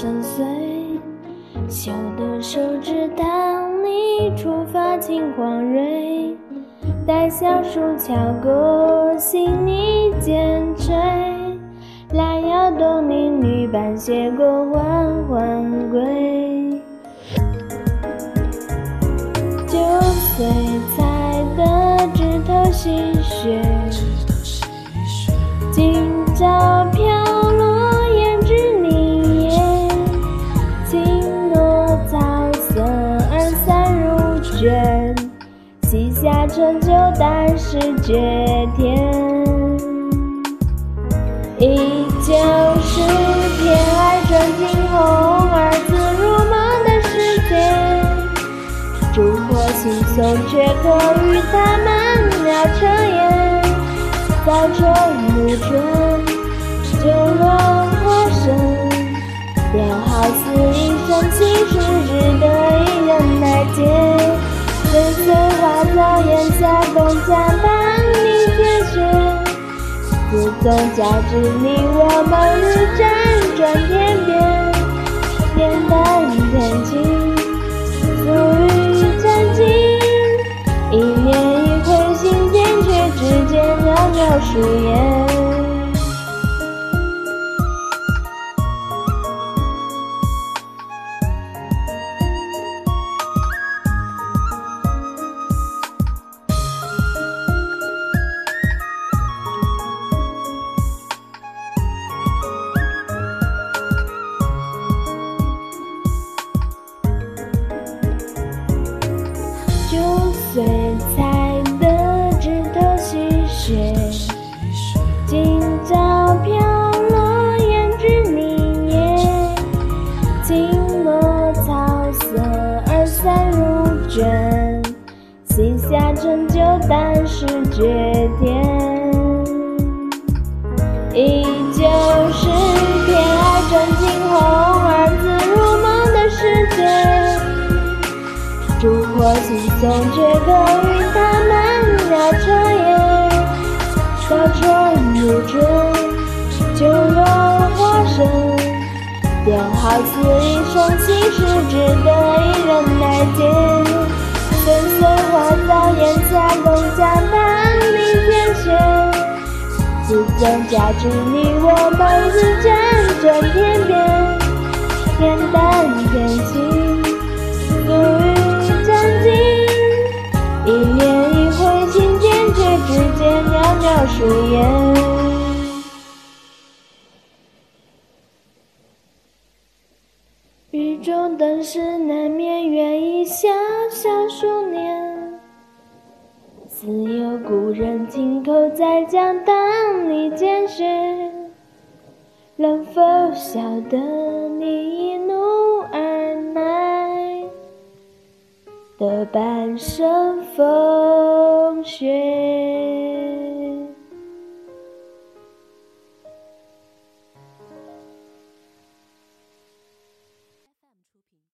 深邃，修得手指弹里触发金黄蕊，待小树敲过，细泥渐垂，懒腰动你女伴斜过缓缓归。九岁才得枝头细雪，今朝成就，但是绝天，依旧是偏爱穿金红儿自入梦的世界。烛火轻松，却可与他们聊彻夜。早春暮春，酒落花深，便好似一生其实值得早檐下，帮你结雪。自从交织你我，某日辗转天边，天淡天青，宿雨沾襟。一念一回，心间却只见袅袅誓言。绝天，依旧是偏爱转惊鸿而自入梦的世界。烛火轻松，却可与他们聊彻夜。早春如春，酒落花深，便好似一双心事，值得自从加之你我，某日辗转天边，天淡天轻，素语。一念一回，心间却只见袅袅炊烟。雨中灯时，难免愿意小小数年。自有故人听口在讲，当你见雪，能否晓得你一怒而来？的半生风雪。